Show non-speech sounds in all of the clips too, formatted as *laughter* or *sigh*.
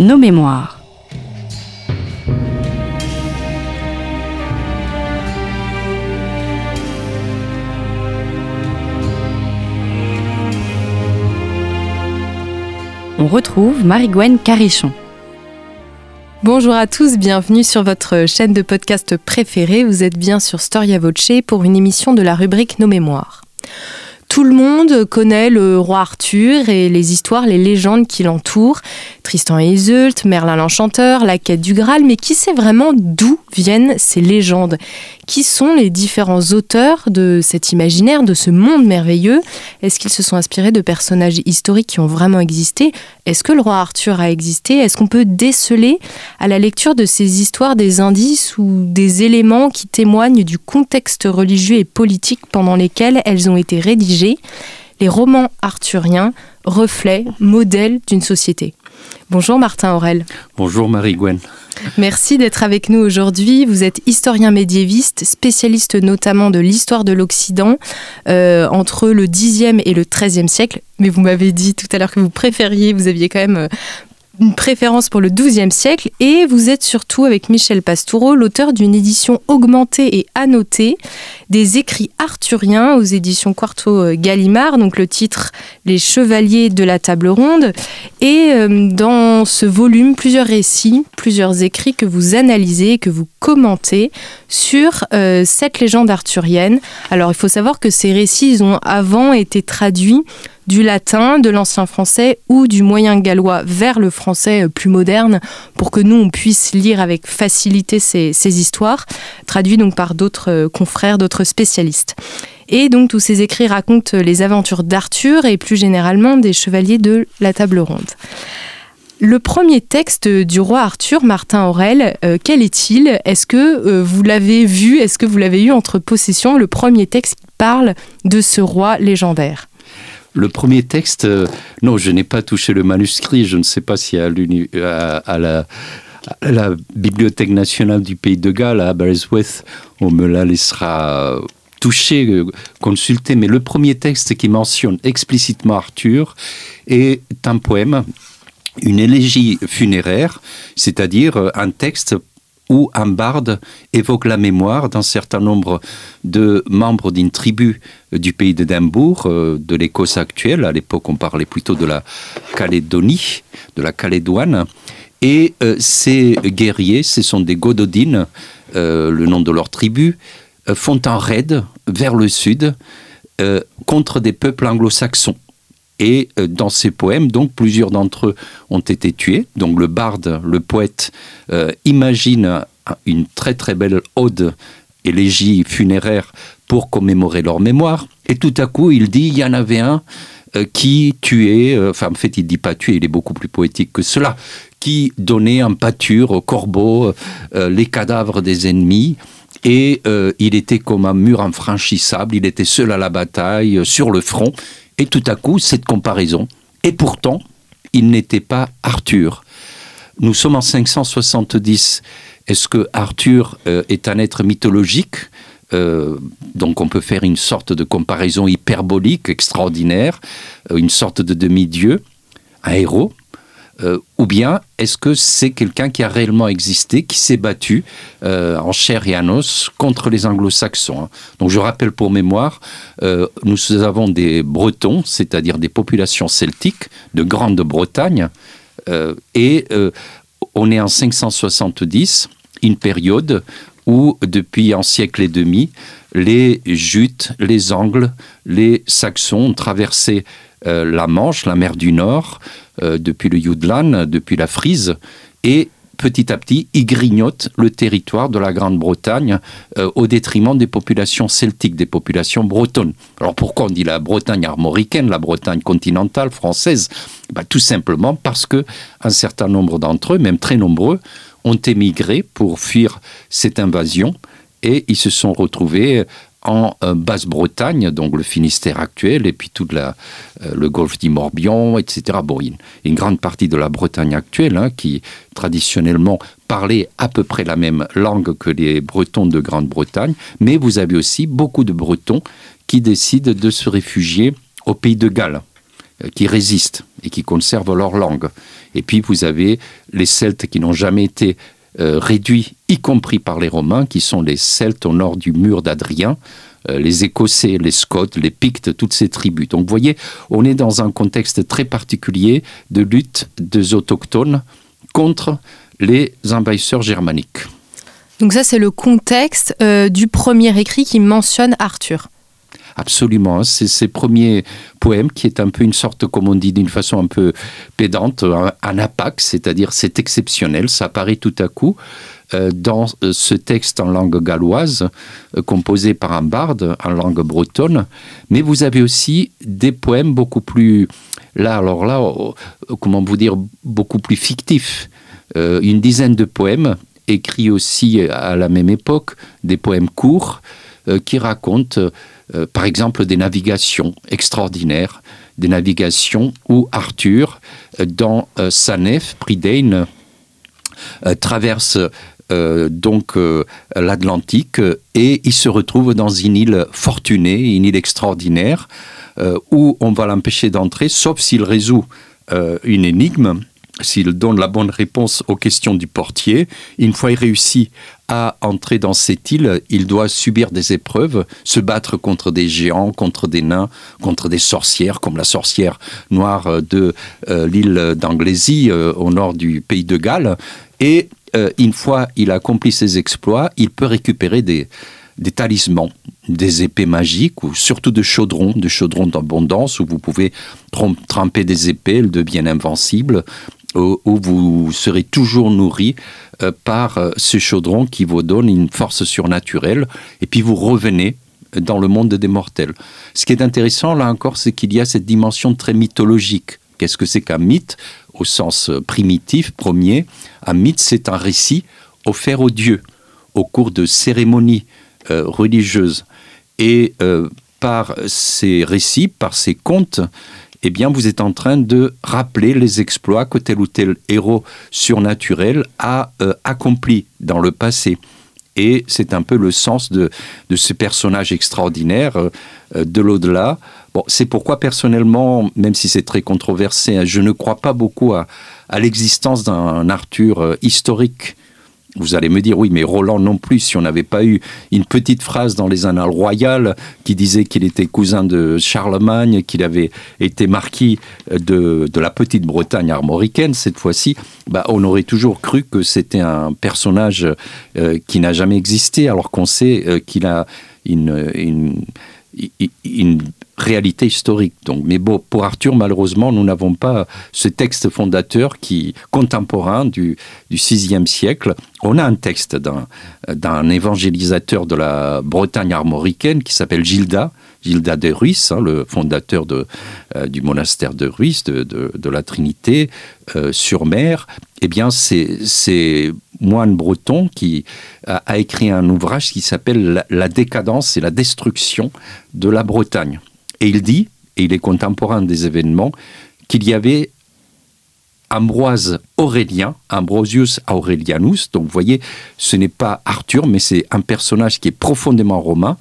nos mémoires. On retrouve Marie-Gwen Carichon. Bonjour à tous, bienvenue sur votre chaîne de podcast préférée. Vous êtes bien sur Storia Voce pour une émission de la rubrique Nos mémoires. Tout le monde connaît le roi Arthur et les histoires, les légendes qui l'entourent. Tristan et Iseult, Merlin l'Enchanteur, la quête du Graal, mais qui sait vraiment d'où viennent ces légendes? Qui sont les différents auteurs de cet imaginaire, de ce monde merveilleux? Est-ce qu'ils se sont inspirés de personnages historiques qui ont vraiment existé? Est-ce que le roi Arthur a existé? Est-ce qu'on peut déceler à la lecture de ces histoires des indices ou des éléments qui témoignent du contexte religieux et politique pendant lesquels elles ont été rédigées? Les romans arthuriens, reflets, modèles d'une société. Bonjour Martin Aurel. Bonjour Marie-Gwen. Merci d'être avec nous aujourd'hui. Vous êtes historien médiéviste, spécialiste notamment de l'histoire de l'Occident euh, entre le 10e et le 13e siècle. Mais vous m'avez dit tout à l'heure que vous préfériez, vous aviez quand même euh, une préférence pour le XIIe siècle et vous êtes surtout avec Michel Pastoureau, l'auteur d'une édition augmentée et annotée des écrits arthuriens aux éditions Quarto euh, Gallimard, donc le titre Les Chevaliers de la Table Ronde. Et euh, dans ce volume, plusieurs récits, plusieurs écrits que vous analysez, que vous commentez sur euh, cette légende arthurienne. Alors il faut savoir que ces récits ont avant été traduits du latin, de l'ancien français ou du moyen gallois vers le français euh, plus moderne pour que nous, on puisse lire avec facilité ces, histoires, traduits donc par d'autres euh, confrères, d'autres spécialistes. Et donc tous ces écrits racontent les aventures d'Arthur et plus généralement des chevaliers de la table ronde. Le premier texte du roi Arthur, Martin Aurel, euh, quel est-il? Est-ce que vous l'avez vu? Est-ce que vous l'avez eu entre possession? Le premier texte qui parle de ce roi légendaire le premier texte, euh, non, je n'ai pas touché le manuscrit. Je ne sais pas si à, la, Bibliothèque nationale du Pays de Galles, à Aberystwyth, on me la laissera toucher, euh, consulter. Mais le premier texte qui mentionne explicitement Arthur est un poème une élégie funéraire, c'est-à-dire euh, un texte où un barde évoque la mémoire d'un certain nombre de membres d'une tribu du pays d'Édimbourg, euh, de l'Écosse actuelle. À l'époque, on parlait plutôt de la Calédonie, de la Calédoine. Et euh, ces guerriers, ce sont des Gododines, euh, le nom de leur tribu, font un raid vers le sud contre des peuples anglo-saxons. Et dans ces poèmes, donc plusieurs d'entre eux ont été tués. Donc le barde, le poète, imagine une très très belle ode élégie funéraire pour commémorer leur mémoire. Et tout à coup, il dit, il y en avait un euh, qui tuait, euh, enfin en fait il dit pas tuer, il est beaucoup plus poétique que cela, qui donnait en pâture aux corbeaux euh, les cadavres des ennemis. Et il était comme un mur infranchissable, il était seul à la bataille, sur le front. Et tout à coup, cette comparaison. Et pourtant, il n'était pas Arthur. Nous sommes en 570 est-ce que Arthur euh, est un être mythologique? Euh, donc on peut faire une sorte de comparaison hyperbolique extraordinaire, euh, une sorte de demi-dieu, un héros, ou bien est-ce que c'est quelqu'un qui a réellement existé, qui s'est battu en chair et en os contre les anglo-saxons hein. Donc je rappelle pour mémoire, nous avons des Bretons, c'est-à-dire des populations celtiques de Grande-Bretagne, et on est en 570 une période où, depuis un siècle et demi, les Jutes, les Angles, les Saxons ont traversé euh, la Manche, la mer du Nord, euh, depuis le Jutland, depuis la Frise, et petit à petit, ils grignotent le territoire de la Grande-Bretagne euh, au détriment des populations celtiques, des populations bretonnes. Alors pourquoi on dit la Bretagne armoricaine, la Bretagne continentale française? Bah, Tout simplement parce que un certain nombre d'entre eux, même très nombreux, ont émigré pour fuir cette invasion et ils se sont retrouvés en euh, Basse-Bretagne, donc le Finistère actuel, et puis tout euh, le golfe du Morbihan, etc. Bon, une, une, grande partie de la Bretagne actuelle, hein, qui traditionnellement parlait à peu près la même langue que les Bretons de Grande-Bretagne, mais vous avez aussi beaucoup de Bretons qui décident de se réfugier au pays de Galles. qui résistent et qui conservent leur langue. Et puis vous avez les Celtes qui n'ont jamais été réduits, y compris par les Romains, qui sont les Celtes au nord du mur d'Adrien, les Écossais, les Scots, les Pictes, toutes ces tribus. Donc vous voyez, on est dans un contexte très particulier de lutte des autochtones contre les envahisseurs germaniques. Donc ça, c'est le contexte euh, du premier écrit qui mentionne Arthur. Absolument, c'est ses premiers poèmes qui est un peu une sorte, comme on dit d'une façon un peu pédante, un, apax, c'est-à-dire c'est exceptionnel, ça apparaît tout à coup euh, dans euh, ce texte en langue galloise, composé par un barde en langue bretonne, mais vous avez aussi des poèmes beaucoup plus, là, alors là, comment vous dire, beaucoup plus fictifs. une dizaine de poèmes écrit aussi à la même époque des poèmes courts euh, qui racontent euh, par exemple des navigations extraordinaires, des navigations où Arthur, euh, dans sa nef, Prydain, traverse donc l'Atlantique et il se retrouve dans une île fortunée, une île extraordinaire, où on va l'empêcher d'entrer, sauf s'il résout une énigme s'il donne la bonne réponse aux questions du portier, une fois il réussit à entrer dans cette île, il doit subir des épreuves, se battre contre des géants, contre des nains, contre des sorcières, comme la sorcière noire de euh, l'île d'Anglésie euh, au nord du pays de Galles. Et euh, une fois il accomplit ses exploits, il peut récupérer des, des talismans, des épées magiques ou surtout de chaudrons, de chaudrons d'abondance où vous pouvez tremper des épées, elles deviennent invincibles où, vous serez toujours nourri euh, par euh, ce chaudron qui vous donne une force surnaturelle, et puis vous revenez dans le monde des mortels. Ce qui est intéressant, là encore, c'est qu'il y a cette dimension très mythologique. Qu'est-ce que c'est qu'un mythe? Au sens euh, primitif, premier, un mythe, c'est un récit offert aux dieux au cours de cérémonies religieuses. Et par ces récits, par ces contes, eh bien, vous êtes en train de rappeler les exploits que tel ou tel héros surnaturel a euh, accompli dans le passé. Et c'est un peu le sens de, de ce personnage extraordinaire euh, euh, de l'au-delà. Bon, c'est pourquoi personnellement, même si c'est très controversé, hein, je ne crois pas beaucoup à, à l'existence d'un Arthur historique vous allez me dire, oui, mais Roland non plus, si on n'avait pas eu une petite phrase dans les annales royales qui disait qu'il était cousin de Charlemagne, qu'il avait été marquis de, de la petite Bretagne armoricaine, cette fois-ci, bah, on aurait toujours cru que c'était un personnage euh, qui n'a jamais existé, alors qu'on sait euh, qu'il a une, une réalité historique. Donc, mais bon, pour Arthur, malheureusement, nous n'avons pas ce texte fondateur qui contemporain du, du VIe siècle. On a un texte d'un évangélisateur de la Bretagne armoricaine qui s'appelle Gilda, Gilda de Ruisse, hein, le fondateur euh, du monastère de Ruisse, de, la Trinité, euh, sur mer. Eh bien, c'est moine breton qui a, écrit un ouvrage qui s'appelle la, la décadence et la destruction de la Bretagne. Et il dit, et il est contemporain des événements, qu'il y avait Ambroise Aurélien, Ambrosius Aurelianus. Donc vous voyez, ce n'est pas Arthur, mais c'est un personnage qui est profondément romain,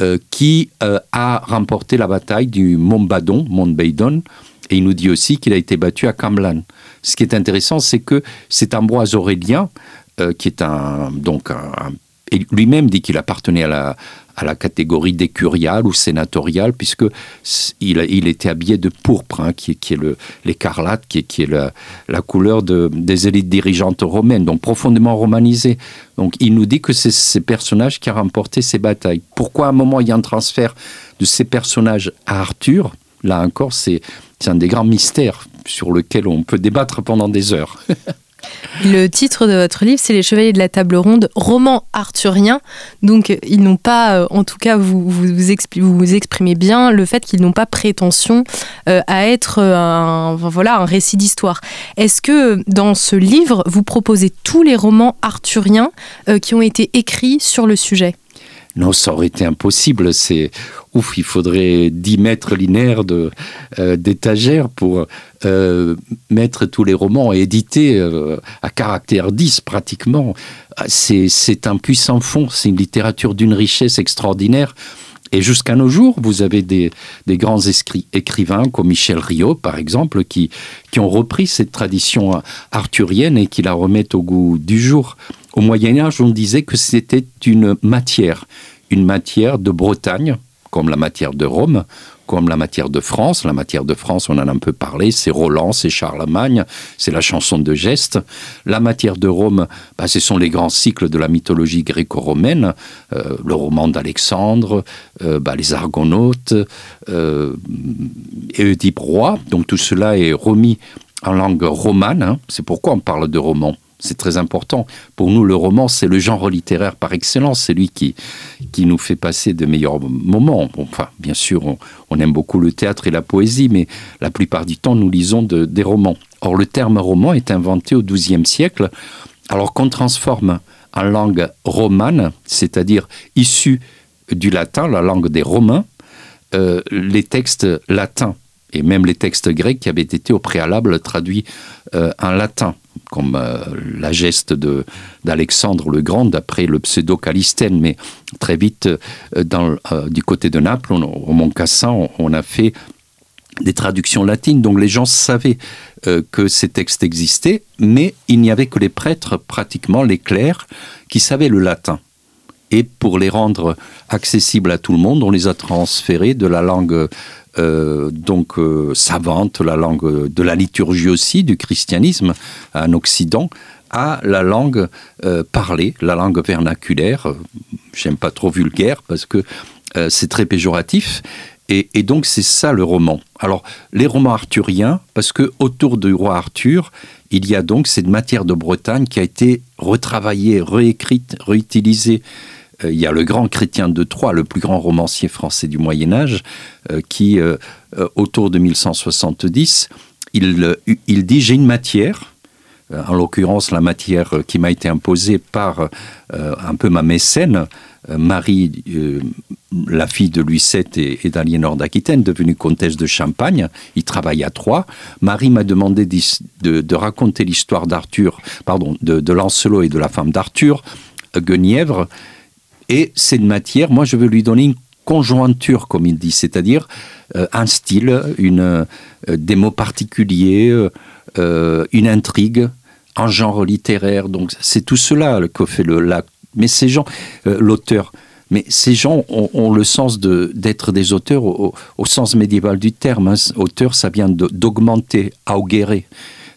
euh, qui euh, a remporté la bataille du Mont Badon, Mont Baydon, et il nous dit aussi qu'il a été battu à Camlan. Ce qui est intéressant, c'est que cet Ambroise Aurélien, euh, qui est un, donc un lui-même dit qu'il appartenait à la, à la catégorie décuriale ou sénatoriale, puisque il, était habillé de pourpre, hein, qui, qui, est l'écarlate, qui, qui, est la, la couleur de, des élites dirigeantes romaines, donc profondément romanisé. Donc il nous dit que c'est ces personnages qui a remporté ces batailles. Pourquoi à un moment il y a un transfert de ces personnages à Arthur? Là encore, c'est un des grands mystères sur lequel on peut débattre pendant des heures. *laughs* Le titre de votre livre, c'est Les Chevaliers de la Table Ronde, roman arthurien. Donc, ils n'ont pas, euh, en tout cas, vous vous, exprimez bien le fait qu'ils n'ont pas prétention euh, à être euh, un, voilà, un récit d'histoire. Est-ce que dans ce livre, vous proposez tous les romans arthuriens qui ont été écrits sur le sujet? Non, ça aurait été impossible. C'est ouf, il faudrait 10 mètres linéaires euh, d'étagères pour euh, mettre tous les romans et éditer euh, à caractère 10 pratiquement. C'est, c'est un puissant fond, c'est une littérature d'une richesse extraordinaire. Et jusqu'à nos jours, vous avez des, grands écrivains comme Michel Rio, par exemple, qui, qui ont repris cette tradition arthurienne et qui la remettent au goût du jour. Au Moyen Âge, on disait que c'était une matière, une matière de Bretagne, comme la matière de Rome, comme la matière de France. La matière de France, on en a un peu parlé, c'est Roland, c'est Charlemagne, c'est la chanson de geste. La matière de Rome, bah, ce sont les grands cycles de la mythologie gréco-romaine, euh, le roman d'Alexandre, euh, bah, les Argonautes, euh, roi. Donc tout cela est remis en langue romane. Hein. C'est pourquoi on parle de roman c'est très important. Pour nous, le roman, c'est le genre littéraire par excellence. C'est lui qui, nous fait passer de meilleurs moments. Bien sûr, on, aime beaucoup le théâtre et la poésie, mais la plupart du temps, nous lisons des romans. Or, le terme roman est inventé au XIIe siècle, alors qu'on transforme en langue romane, c'est-à-dire issue du latin, la langue des Romains, euh, les textes latins et même les textes grecs qui avaient été au préalable traduits euh, en latin comme euh, la geste d'Alexandre le Grand, d'après le pseudo-Calistène. Mais très vite, euh, euh, du côté de Naples, au Mont Cassin, on, a fait des traductions latines, donc les gens savaient que ces textes existaient, mais il n'y avait que les prêtres, pratiquement les clercs, qui savaient le latin. Et pour les rendre accessibles à tout le monde, on les a transférés de la langue euh, donc euh, savante, la langue de la liturgie aussi, du christianisme en Occident, à la langue euh, parlée, la langue vernaculaire. J'aime pas trop vulgaire parce que c'est très péjoratif. Et, et donc c'est ça le roman. Alors les romans arthuriens, parce que autour du roi Arthur, il y a donc cette matière de Bretagne qui a été retravaillée, réécrite, réutilisée il y a le grand chrétien de Troyes, le plus grand romancier français du Moyen Âge, euh, qui, euh, autour de 1170, il, il dit j'ai une matière, en l'occurrence la matière qui m'a été imposée par un peu ma mécène, Marie, la fille de Louis VII et, d'Aliénor d'Aquitaine, devenue comtesse de Champagne. Il travaille à Troyes. Marie m'a demandé de, raconter l'histoire d'Arthur, pardon, de, de Lancelot et de la femme d'Arthur, Guenièvre. Et cette matière, moi, je veux lui donner une conjointure, comme il dit, c'est-à-dire euh, un style, euh, des mots particuliers, euh, une intrigue, un genre littéraire. Donc, c'est tout cela que fait le. La, mais ces gens, l'auteur. Mais ces gens ont, le sens d'être des auteurs au, sens médiéval du terme. Hein. Auteur, ça vient d'augmenter, augérer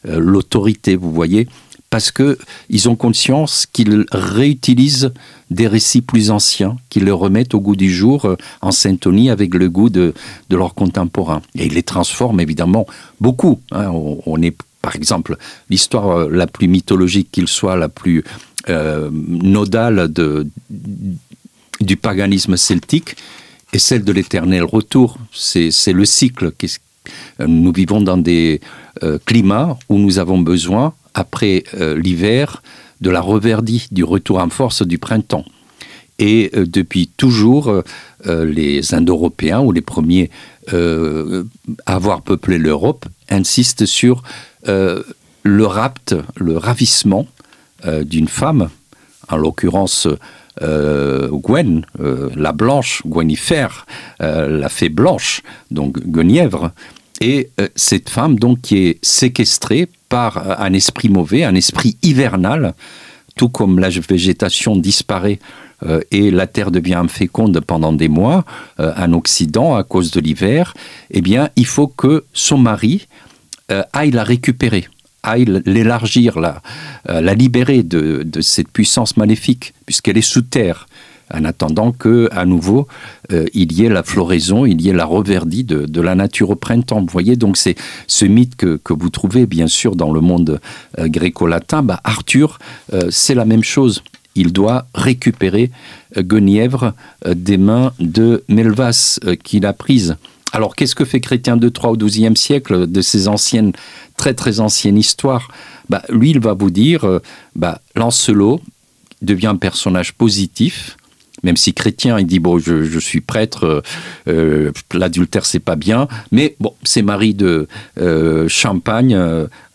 l'autorité, vous voyez parce qu'ils ont conscience qu'ils réutilisent des récits plus anciens, qu'ils les remettent au goût du jour euh, en syntonie avec le goût de, de leurs contemporains. Et ils les transforment évidemment beaucoup. Hein. On, est, par exemple, l'histoire euh, la plus mythologique qu'il soit, la plus euh, nodale de, du paganisme celtique, est celle de l'éternel retour. C'est le cycle. Nous vivons dans des climats où nous avons besoin après euh, l'hiver, de la reverdie, du retour en force du printemps. Et euh, depuis toujours, euh, les Indo-Européens, ou les premiers à avoir peuplé l'Europe, insistent sur le rapt, le ravissement d'une femme, en l'occurrence Gwen, la blanche, Gwenifère, la fée blanche, donc Guenièvre, et cette femme donc qui est séquestrée un esprit mauvais, un esprit hivernal, tout comme la végétation disparaît euh, et la terre devient inféconde pendant des mois euh, en Occident à cause de l'hiver, eh bien, il faut que son mari euh, aille la récupérer aille l'élargir, la, la libérer de, de, cette puissance maléfique, puisqu'elle est sous terre en attendant que, à nouveau, euh, il y ait la floraison, il y ait la reverdie de, la nature au printemps. Vous voyez, donc c'est ce mythe que, vous trouvez bien sûr dans le monde euh, gréco-latin. Bah, Arthur, euh, c'est la même chose. Il doit récupérer Guenièvre des mains de Melvas qu'il a prise. Alors, qu'est-ce que fait Chrétien de Troyes au XIIe siècle de ces anciennes, très très anciennes histoires? Bah, Lui, il va vous dire, bah, Lancelot devient un personnage positif, même si chrétien, il dit bon, je, suis prêtre, euh, euh, l'adultère c'est pas bien, mais bon, c'est Marie de euh, Champagne,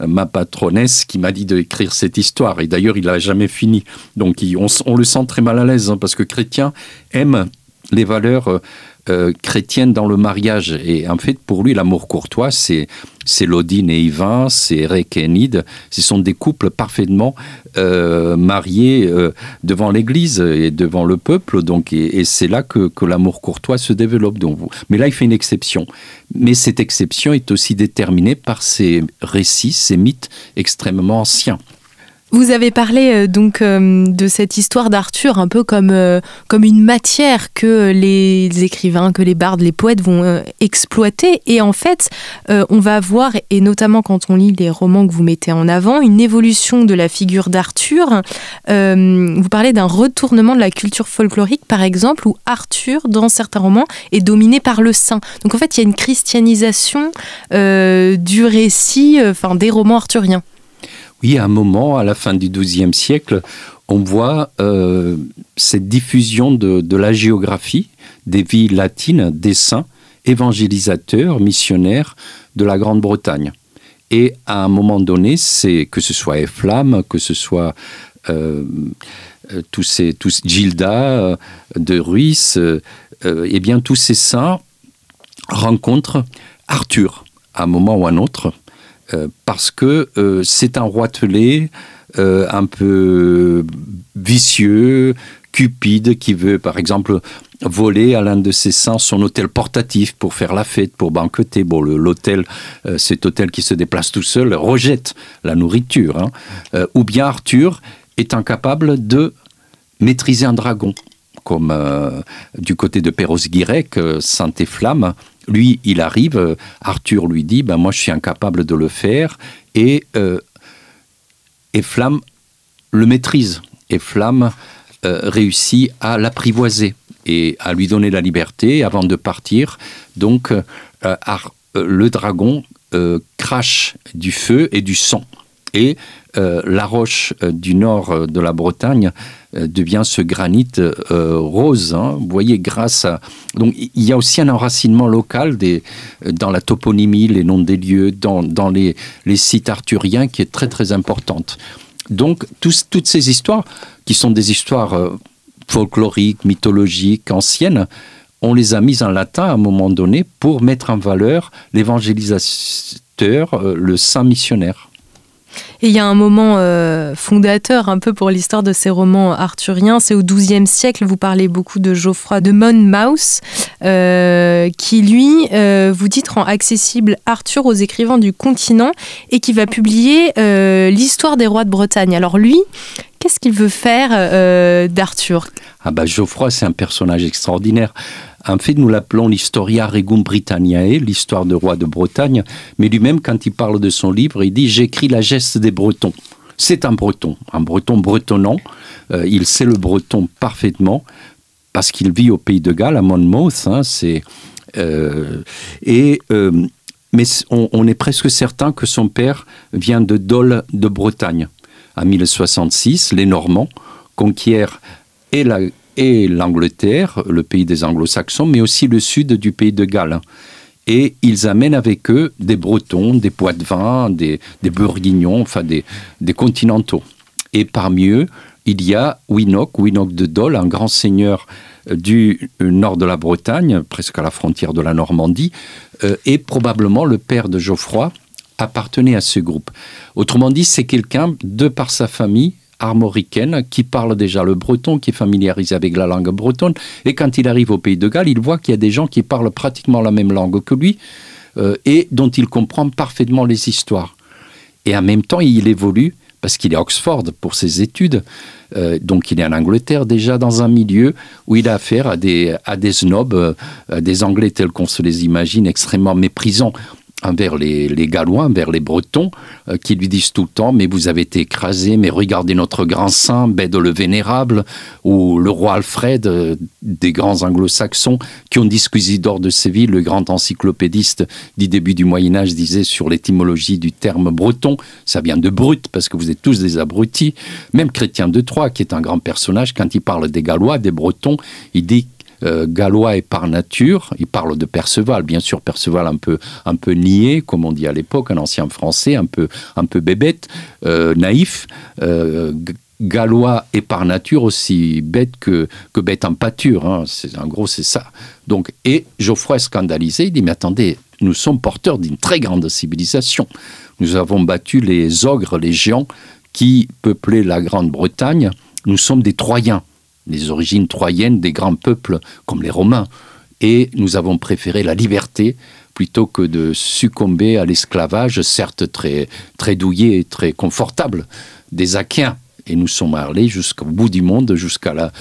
ma patronesse, qui m'a dit d'écrire cette histoire. Et d'ailleurs, il l'a jamais fini. Donc, on, le sent très mal à l'aise hein, parce que chrétien aime les valeurs euh, chrétienne dans le mariage. Et en fait, pour lui, l'amour courtois, c'est c'est Lodine et Yvain, c'est Eric et. Ce sont des couples parfaitement euh, mariés euh, devant l'Église et devant le peuple. Donc, et, c'est là que, que l'amour courtois se développe. Donc, mais là, il fait une exception. Mais cette exception est aussi déterminée par ces récits, ces mythes extrêmement anciens. Vous avez parlé euh, donc euh, de cette histoire d'Arthur un peu comme, euh, comme une matière que les écrivains, que les bardes, les poètes vont exploiter. Et en fait, on va voir, et notamment quand on lit les romans que vous mettez en avant, une évolution de la figure d'Arthur. vous parlez d'un retournement de la culture folklorique, par exemple, où Arthur, dans certains romans, est dominé par le saint. Donc en fait, il y a une christianisation du récit, enfin des romans arthuriens. Oui, à un moment, à la fin du XIIe siècle, on voit euh, cette diffusion de, la géographie des villes latines, des saints, évangélisateurs, missionnaires de la Grande-Bretagne. Et à un moment donné, c'est que ce soit Eflam, que ce soit euh, euh, tous ces Gilda de Ruisse, eh bien tous ces saints rencontrent Arthur à un moment ou à un autre euh, parce que euh, c'est un roitelet euh, un peu vicieux, cupide, qui veut par exemple voler à l'un de ses saints son hôtel portatif pour faire la fête, pour banqueter. Bon, l'hôtel, cet hôtel qui se déplace tout seul, rejette la nourriture. Hein. ou bien Arthur est incapable de maîtriser un dragon, comme du côté de Perros-Guirec, Saint-Efflamme, lui, il arrive, euh, Arthur lui dit, ben moi je suis incapable de le faire, et, euh, Flamme le maîtrise, et Flamme euh, réussit à l'apprivoiser et à lui donner la liberté avant de partir. Donc le dragon crache du feu et du sang. Et la roche du nord de la Bretagne euh, devient ce granit euh, rose. Hein. Vous voyez, grâce à... Donc il y a aussi un enracinement local euh, dans la toponymie, les noms des lieux, dans, dans les, les, sites arthuriens qui est très très importante. Donc toutes ces histoires, qui sont des histoires folkloriques, mythologiques, anciennes, on les a mises en latin à un moment donné pour mettre en valeur l'évangélisateur, le saint missionnaire. Et il y a un moment euh, fondateur un peu pour l'histoire de ces romans arthuriens, c'est au XIIe siècle, vous parlez beaucoup de Geoffroy de Monmouth, euh, qui lui, euh, vous dites, rend accessible Arthur aux écrivains du continent et qui va publier l'histoire des rois de Bretagne. Alors lui, qu'est-ce qu'il veut faire d'Arthur? Ah bah Geoffroy, c'est un personnage extraordinaire. En fait, nous l'appelons l'Historia Regum Britanniae, l'histoire de roi de Bretagne, mais lui-même, quand il parle de son livre, il dit J'écris la geste des Bretons. C'est un breton, un breton bretonnant. Euh, il sait le breton parfaitement parce qu'il vit au pays de Galles, à Monmouth. Hein, c'est, euh, et, euh, mais on, on, est presque certain que son père vient de Dole de Bretagne. En 1066, les Normands conquièrent et la, et l'Angleterre, le pays des anglo-saxons, mais aussi le sud du pays de Galles. Et ils amènent avec eux des Bretons, des Poitevins, des, des Bourguignons, enfin des, continentaux. Et parmi eux, il y a Winoc, Winoc de Dole, un grand seigneur euh, du euh, nord de la Bretagne, presque à la frontière de la Normandie, euh, et probablement le père de Geoffroy appartenait à ce groupe. Autrement dit, c'est quelqu'un, de par sa famille, armoricaine qui parle déjà le breton, qui est familiarisé avec la langue bretonne. Et quand il arrive au pays de Galles, il voit qu'il y a des gens qui parlent pratiquement la même langue que lui euh, et dont il comprend parfaitement les histoires. Et en même temps, il évolue parce qu'il est à Oxford pour ses études. Euh, donc il est en Angleterre déjà dans un milieu où il a affaire à des, snobs, euh, des Anglais tels qu'on se les imagine, extrêmement méprisants envers les, Gallois, envers les Bretons, euh, qui lui disent tout le temps Mais vous avez été écrasés, mais regardez notre grand saint, Bède le Vénérable, ou le roi Alfred, euh, des grands anglo-saxons, qui ont dit Squizidor de Séville, le grand encyclopédiste du début du Moyen-Âge, disait sur l'étymologie du terme breton ça vient de brut, parce que vous êtes tous des abrutis. Même Chrétien de Troyes, qui est un grand personnage, quand il parle des Gallois, des Bretons, il dit euh, gallois et par nature. Il parle de Perceval, bien sûr, Perceval un peu, un peu niais, comme on dit à l'époque, un ancien français, un peu, un peu bébête, euh, naïf. Euh, gallois est par nature aussi bête que, que bête en pâture. Hein. En gros, c'est ça. Donc, et Geoffroy est scandalisé, il dit, mais attendez, nous sommes porteurs d'une très grande civilisation. Nous avons battu les ogres, les géants qui peuplaient la Grande-Bretagne. Nous sommes des Troyens, les origines troyennes des grands peuples comme les Romains. Et nous avons préféré la liberté plutôt que de succomber à l'esclavage, certes très, très douillé et très confortable, des Achaéens et nous sommes allés jusqu'au bout du monde, jusqu'à la,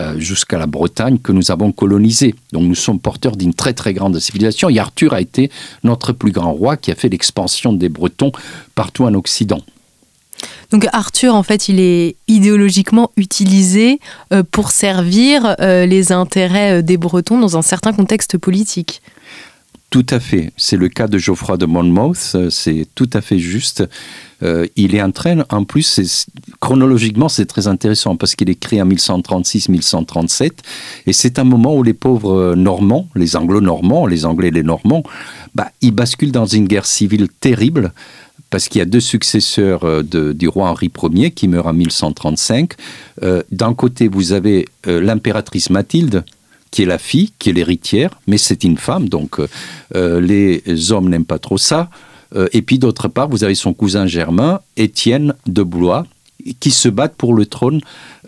euh, jusqu'à la Bretagne que nous avons colonisée. Donc nous sommes porteurs d'une très très grande civilisation et Arthur a été notre plus grand roi qui a fait l'expansion des Bretons partout en Occident. Donc Arthur, en fait, il est idéologiquement utilisé euh, pour servir euh, les intérêts des Bretons dans un certain contexte politique. Tout à fait. C'est le cas de Geoffroy de Monmouth. C'est tout à fait juste. Euh, il est en train, en plus, chronologiquement, c'est très intéressant parce qu'il est créé en 1136-1137 et c'est un moment où les pauvres euh, Normands, les Anglo-Normands, les Anglais et les Normands, bah, ils basculent dans une guerre civile terrible parce qu'il y a deux successeurs euh, du roi Henri Ier qui meurt en 1135. D'un côté, vous avez l'impératrice Mathilde, qui est la fille, qui est l'héritière, mais c'est une femme, donc les hommes n'aiment pas trop ça. Euh, et puis d'autre part, vous avez son cousin germain, Étienne de Blois, qui se battent pour le trône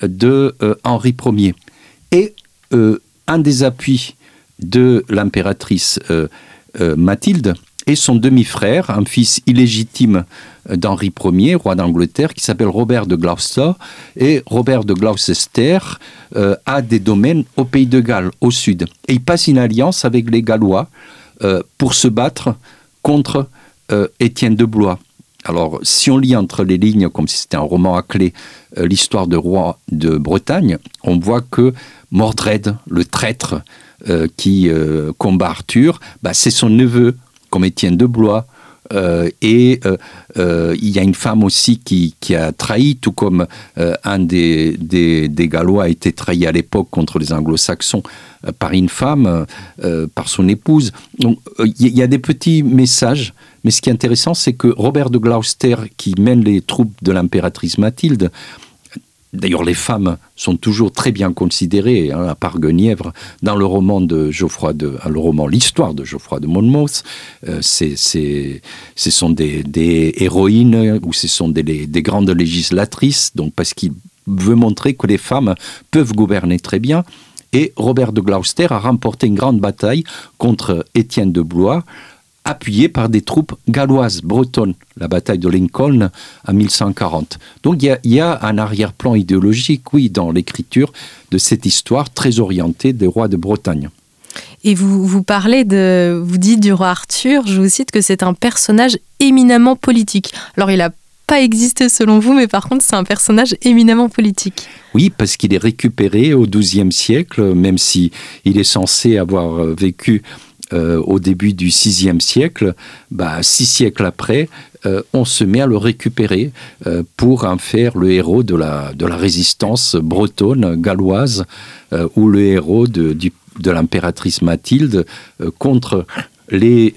de euh, Henri Ier. Et euh, un des appuis de l'impératrice Mathilde est son demi-frère, un fils illégitime d'Henri Ier, roi d'Angleterre, qui s'appelle Robert de Gloucester. Et Robert de Gloucester a des domaines au pays de Galles, au sud. Et il passe une alliance avec les Gallois pour se battre contre euh, Étienne de Blois. Alors, si on lit entre les lignes, comme si c'était un roman à clé, euh, l'histoire de roi de Bretagne, on voit que Mordred, le traître euh, qui combat Arthur, bah, c'est son neveu, comme Étienne de Blois. et il y a une femme aussi qui, a trahi, tout comme un des, des, Gallois a été trahi à l'époque contre les Anglo-Saxons par une femme, par son épouse. Donc il y a des petits messages mais ce qui est intéressant, c'est que Robert de Gloucester, qui mène les troupes de l'impératrice Mathilde, D'ailleurs, les femmes sont toujours très bien considérées, hein, à part Guenièvre, dans le roman de Geoffroy de, le roman l'histoire de Geoffroy de Monmouth. Euh, c'est, ce sont des, héroïnes ou ce sont des, des, grandes législatrices, donc parce qu'il veut montrer que les femmes peuvent gouverner très bien. Et Robert de Gloucester a remporté une grande bataille contre Étienne de Blois appuyé par des troupes galloises, bretonnes, la bataille de Lincoln en 1140. Donc il y a, un arrière-plan idéologique, oui, dans l'écriture de cette histoire très orientée des rois de Bretagne. Et vous, vous parlez de, vous dites du roi Arthur, je vous cite que c'est un personnage éminemment politique. Alors il n'a pas existé selon vous, mais par contre c'est un personnage éminemment politique. Oui, parce qu'il est récupéré au XIIe siècle, même si il est censé avoir vécu euh, au début du VIe siècle, bah, six siècles après, euh, on se met à le récupérer euh, pour en faire le héros de la, résistance bretonne, galloise, ou le héros de, de l'impératrice Mathilde contre les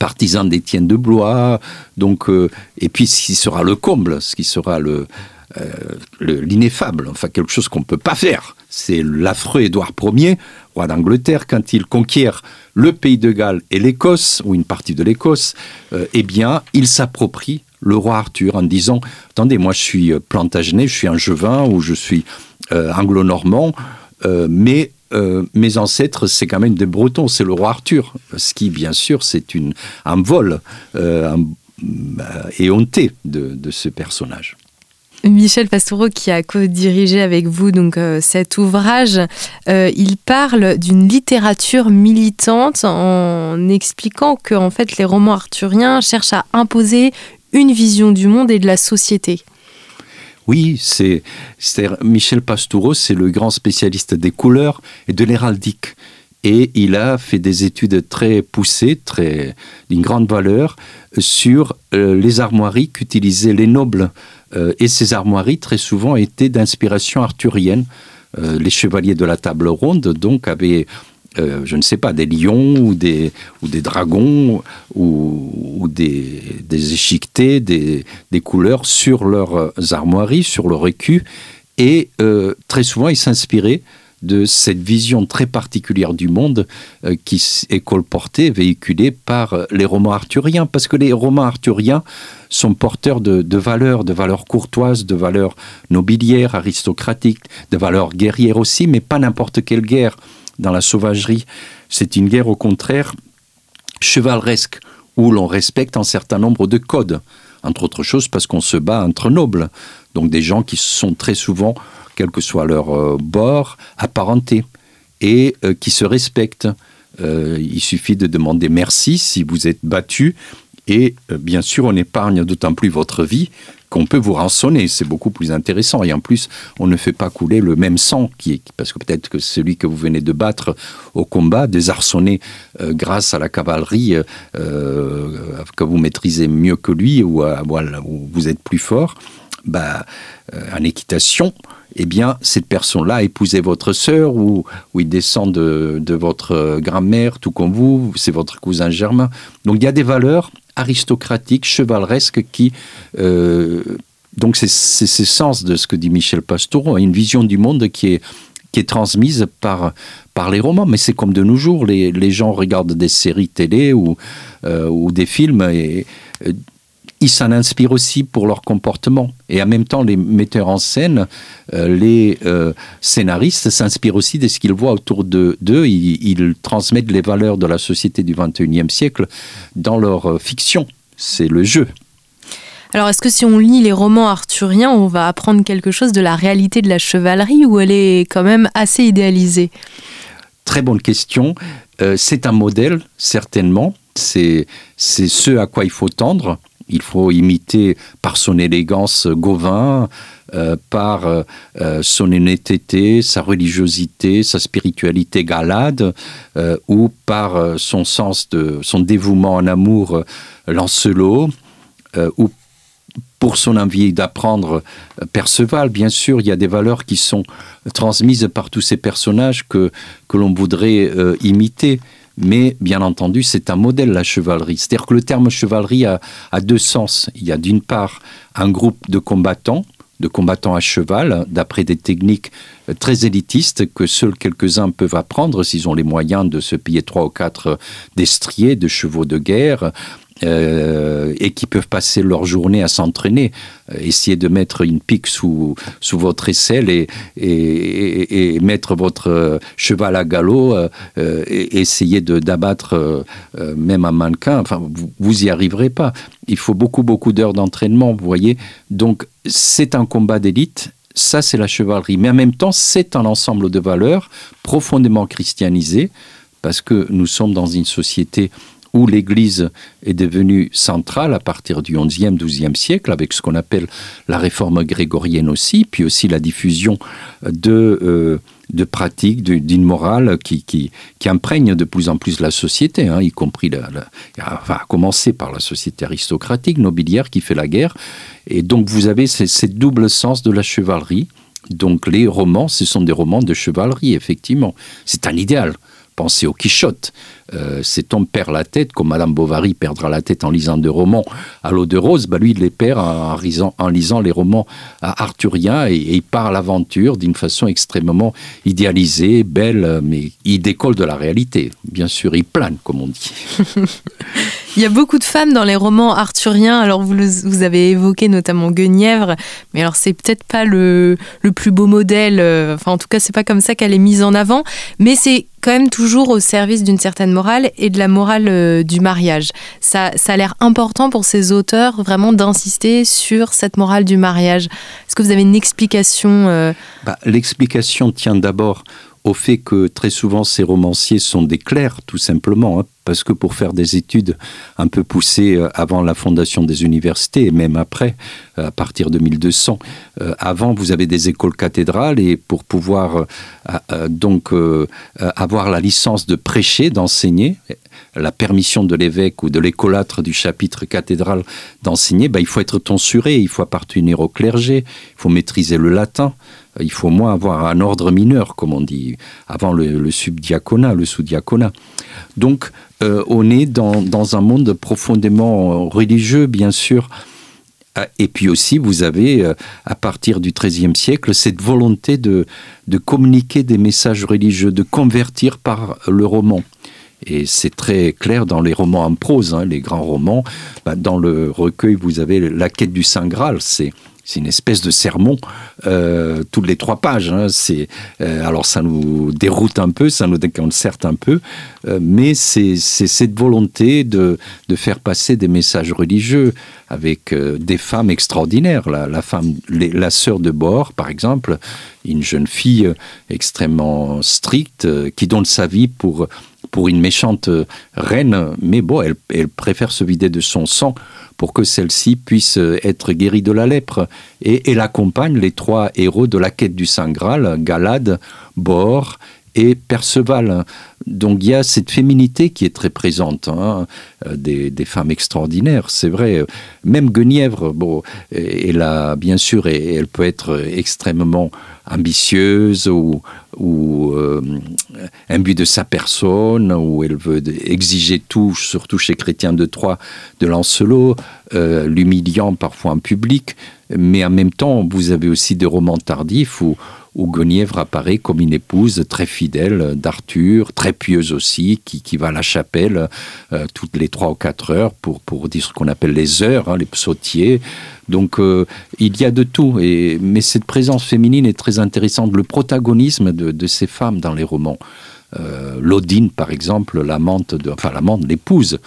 partisans d'Étienne de Blois. Donc, et puis, ce qui sera le comble, ce qui sera le, l'ineffable, enfin quelque chose qu'on ne peut pas faire. C'est l'affreux Édouard Ier roi d'Angleterre, quand il conquiert le pays de Galles et l'Écosse, ou une partie de l'Écosse, euh, eh bien, il s'approprie le roi Arthur en disant Attendez, moi je suis euh, plantagenet, je suis un Angevin ou je suis euh, anglo-normand, mais mes ancêtres, c'est quand même des Bretons, c'est le roi Arthur. Ce qui, bien sûr, c'est un vol éhonté de, de ce personnage. Michel Pastoureau, qui a co-dirigé avec vous euh, cet ouvrage, euh, il parle d'une littérature militante en expliquant que en fait les romans arthuriens cherchent à imposer une vision du monde et de la société. Oui, c'est Michel Pastoureau, c'est le grand spécialiste des couleurs et de l'héraldique et il a fait des études très poussées, très d'une grande valeur sur euh, les armoiries qu'utilisaient les nobles euh, et ces armoiries, très souvent, étaient d'inspiration arthurienne. Euh, les chevaliers de la table ronde, donc, avaient euh, je ne sais pas, des lions ou des, dragons ou, des, échiquetés, des, des, couleurs sur leurs armoiries, sur leur écu. Et très souvent, ils s'inspiraient de cette vision très particulière du monde euh, qui est colportée, véhiculée par les romans arthuriens. Parce que les romans arthuriens sont porteurs de, de valeurs, de valeurs courtoises, de valeurs nobiliaires, aristocratiques, de valeurs guerrières aussi, mais pas n'importe quelle guerre dans la sauvagerie. C'est une guerre au contraire chevaleresque, où l'on respecte un certain nombre de codes, entre autres choses parce qu'on se bat entre nobles, donc des gens qui sont très souvent, quel que soit leur euh, bord, apparentés, et euh, qui se respectent. Euh, il suffit de demander merci si vous êtes battu, et bien sûr on épargne d'autant plus votre vie qu'on peut vous rançonner. C'est beaucoup plus intéressant. Et en plus, on ne fait pas couler le même sang, qui est, parce que peut-être que celui que vous venez de battre au combat, désarçonné grâce à la cavalerie que vous maîtrisez mieux que lui ou, où vous êtes plus fort, bah, en équitation, eh bien, cette personne-là a épousé votre sœur ou, il descend de, votre grand-mère, tout comme vous, c'est votre cousin germain. Donc, il y a des valeurs aristocratique, chevaleresque, qui... Euh, donc c'est ce sens de ce que dit Michel Pastoureau, une vision du monde qui est, qui est transmise par, par les romans. Mais c'est comme de nos jours, les, les, gens regardent des séries télé ou, euh, ou des films et euh, ils s'en inspirent aussi pour leur comportement. Et en même temps, les metteurs en scène, euh, les euh, scénaristes s'inspirent aussi de ce qu'ils voient autour d'eux. ils, ils, transmettent les valeurs de la société du 21e siècle dans leur euh, fiction. C'est le jeu. Alors, est-ce que si on lit les romans arthuriens, on va apprendre quelque chose de la réalité de la chevalerie ou elle est quand même assez idéalisée? Très bonne question. c'est un modèle, certainement. C'est ce à quoi il faut tendre il faut imiter par son élégance Gauvin, euh, par euh, euh, son honnêteté, sa religiosité, sa spiritualité galade, ou par son sens de son dévouement en amour Lancelot, ou pour son envie d'apprendre Perceval, bien sûr, il y a des valeurs qui sont transmises par tous ces personnages que, que l'on voudrait imiter. Mais bien entendu, c'est un modèle la chevalerie. C'est-à-dire que le terme chevalerie a, deux sens. Il y a d'une part un groupe de combattants, de combattants à cheval, d'après des techniques très élitistes que seuls quelques-uns peuvent apprendre s'ils ont les moyens de se payer trois ou quatre destriers de chevaux de guerre euh, et qui peuvent passer leur journée à s'entraîner, euh, essayer de mettre une pique sous, sous votre aisselle et, et, et, et mettre votre cheval à galop euh, et essayer d'abattre euh, même un mannequin. Enfin, vous, vous y arriverez pas. Il faut beaucoup beaucoup d'heures d'entraînement, vous voyez. Donc c'est un combat d'élite. Ça, c'est la chevalerie. Mais en même temps, c'est un ensemble de valeurs profondément christianisées, parce que nous sommes dans une société où l'Église est devenue centrale à partir du 11e, 12e siècle, avec ce qu'on appelle la réforme grégorienne aussi, puis aussi la diffusion de, euh, de pratiques, d'une morale qui, qui, imprègne de plus en plus la société, hein, y compris la, enfin, à commencer par la société aristocratique, nobiliaire qui fait la guerre. Et donc vous avez ces double sens de la chevalerie. Donc les romans, ce sont des romans de chevalerie, effectivement. C'est un idéal. Pensez au Quichotte. Euh, cet homme perd la tête, comme Madame Bovary perdra la tête en lisant des romans à l'eau de rose, bah lui il les perd en, lisant, en lisant les romans arthuriens et, et il part à l'aventure d'une façon extrêmement idéalisée, belle, mais il décolle de la réalité. Bien sûr, il plane, comme on dit. *laughs* Il y a beaucoup de femmes dans les romans arthuriens. Alors, vous, avez évoqué notamment Guenièvre, mais alors, c'est peut-être pas le, plus beau modèle. euh, Enfin, en tout cas, c'est pas comme ça qu'elle est mise en avant. Mais c'est quand même toujours au service d'une certaine morale et de la morale euh, du mariage. Ça, ça a l'air important pour ces auteurs vraiment d'insister sur cette morale du mariage. Est-ce que vous avez une explication euh... bah, L'explication tient d'abord au fait que très souvent ces romanciers sont des clercs tout simplement hein, parce que pour faire des études un peu poussées euh, avant la fondation des universités et même après euh, à partir de 1200 euh, avant vous avez des écoles cathédrales et pour pouvoir donc avoir la licence de prêcher d'enseigner la permission de l'évêque ou de l'écolâtre du chapitre cathédral d'enseigner il faut être tonsuré il faut appartenir au clergé il faut maîtriser le latin il faut au moins avoir un ordre mineur, comme on dit, avant le, subdiaconat, le sous-diaconat. Donc, euh, on est dans, un monde profondément religieux, bien sûr. Ah, et puis aussi, vous avez, euh, à partir du XIIIe siècle, cette volonté de, de communiquer des messages religieux, de convertir par le roman. Et c'est très clair dans les romans en prose, hein, les grands romans. Bah, dans le recueil, vous avez La quête du Saint Graal. C'est c'est une espèce de sermon euh, toutes les trois pages. Hein. C'est euh, alors ça nous déroute un peu, ça nous déconcerte un peu, euh, mais c'est cette volonté de, faire passer des messages religieux avec des femmes extraordinaires. La, la femme, la sœur de Bord, par exemple, une jeune fille extrêmement stricte qui donne sa vie pour une méchante reine, mais bon, elle préfère se vider de son sang pour que celle-ci puisse être guérie de la lèpre. Et elle accompagne les trois héros de la quête du Saint Graal, Galade, Bor et Perceval. Donc il y a cette féminité qui est très présente, hein, euh, des, femmes extraordinaires, c'est vrai. Même Guenièvre, bon, elle a bien sûr, elle peut être extrêmement ambitieuse ou, ou euh, imbue de sa personne, ou elle veut exiger tout, surtout chez Chrétien de Troyes, de Lancelot, euh, l'humiliant parfois en public. Mais en même temps, vous avez aussi des romans tardifs où où Guenièvre apparaît comme une épouse très fidèle d'Arthur, très pieuse aussi, qui, qui, va à la chapelle euh, toutes les trois ou quatre heures pour, pour dire ce qu'on appelle les heures, hein, les psautiers. Donc euh, il y a de tout, et, mais cette présence féminine est très intéressante, le protagonisme de, ces femmes dans les romans. Euh, Lodine, par exemple, l'amante, enfin l'amante, l'épouse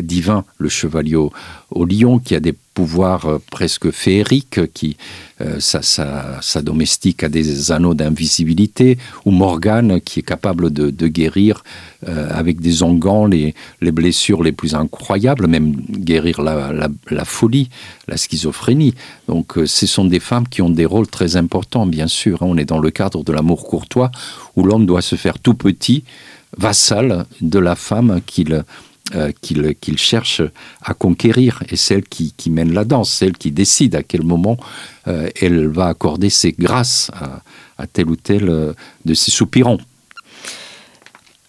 divin, le chevalier au, lion, qui a des pouvoirs euh, presque féeriques, qui euh, sa, domestique a des anneaux d'invisibilité, ou Morgane, qui est capable de, guérir euh, avec des onguents les, les, blessures les plus incroyables, même guérir la, la folie, la schizophrénie. Donc ce sont des femmes qui ont des rôles très importants, bien sûr. Hein. On est dans le cadre de l'amour courtois, où l'homme doit se faire tout petit, vassal de la femme qu'il euh, qu'il cherche à conquérir et celle qui, mène la danse, celle qui décide à quel moment euh, elle va accorder ses grâces à, à tel ou tel euh, de ses soupirants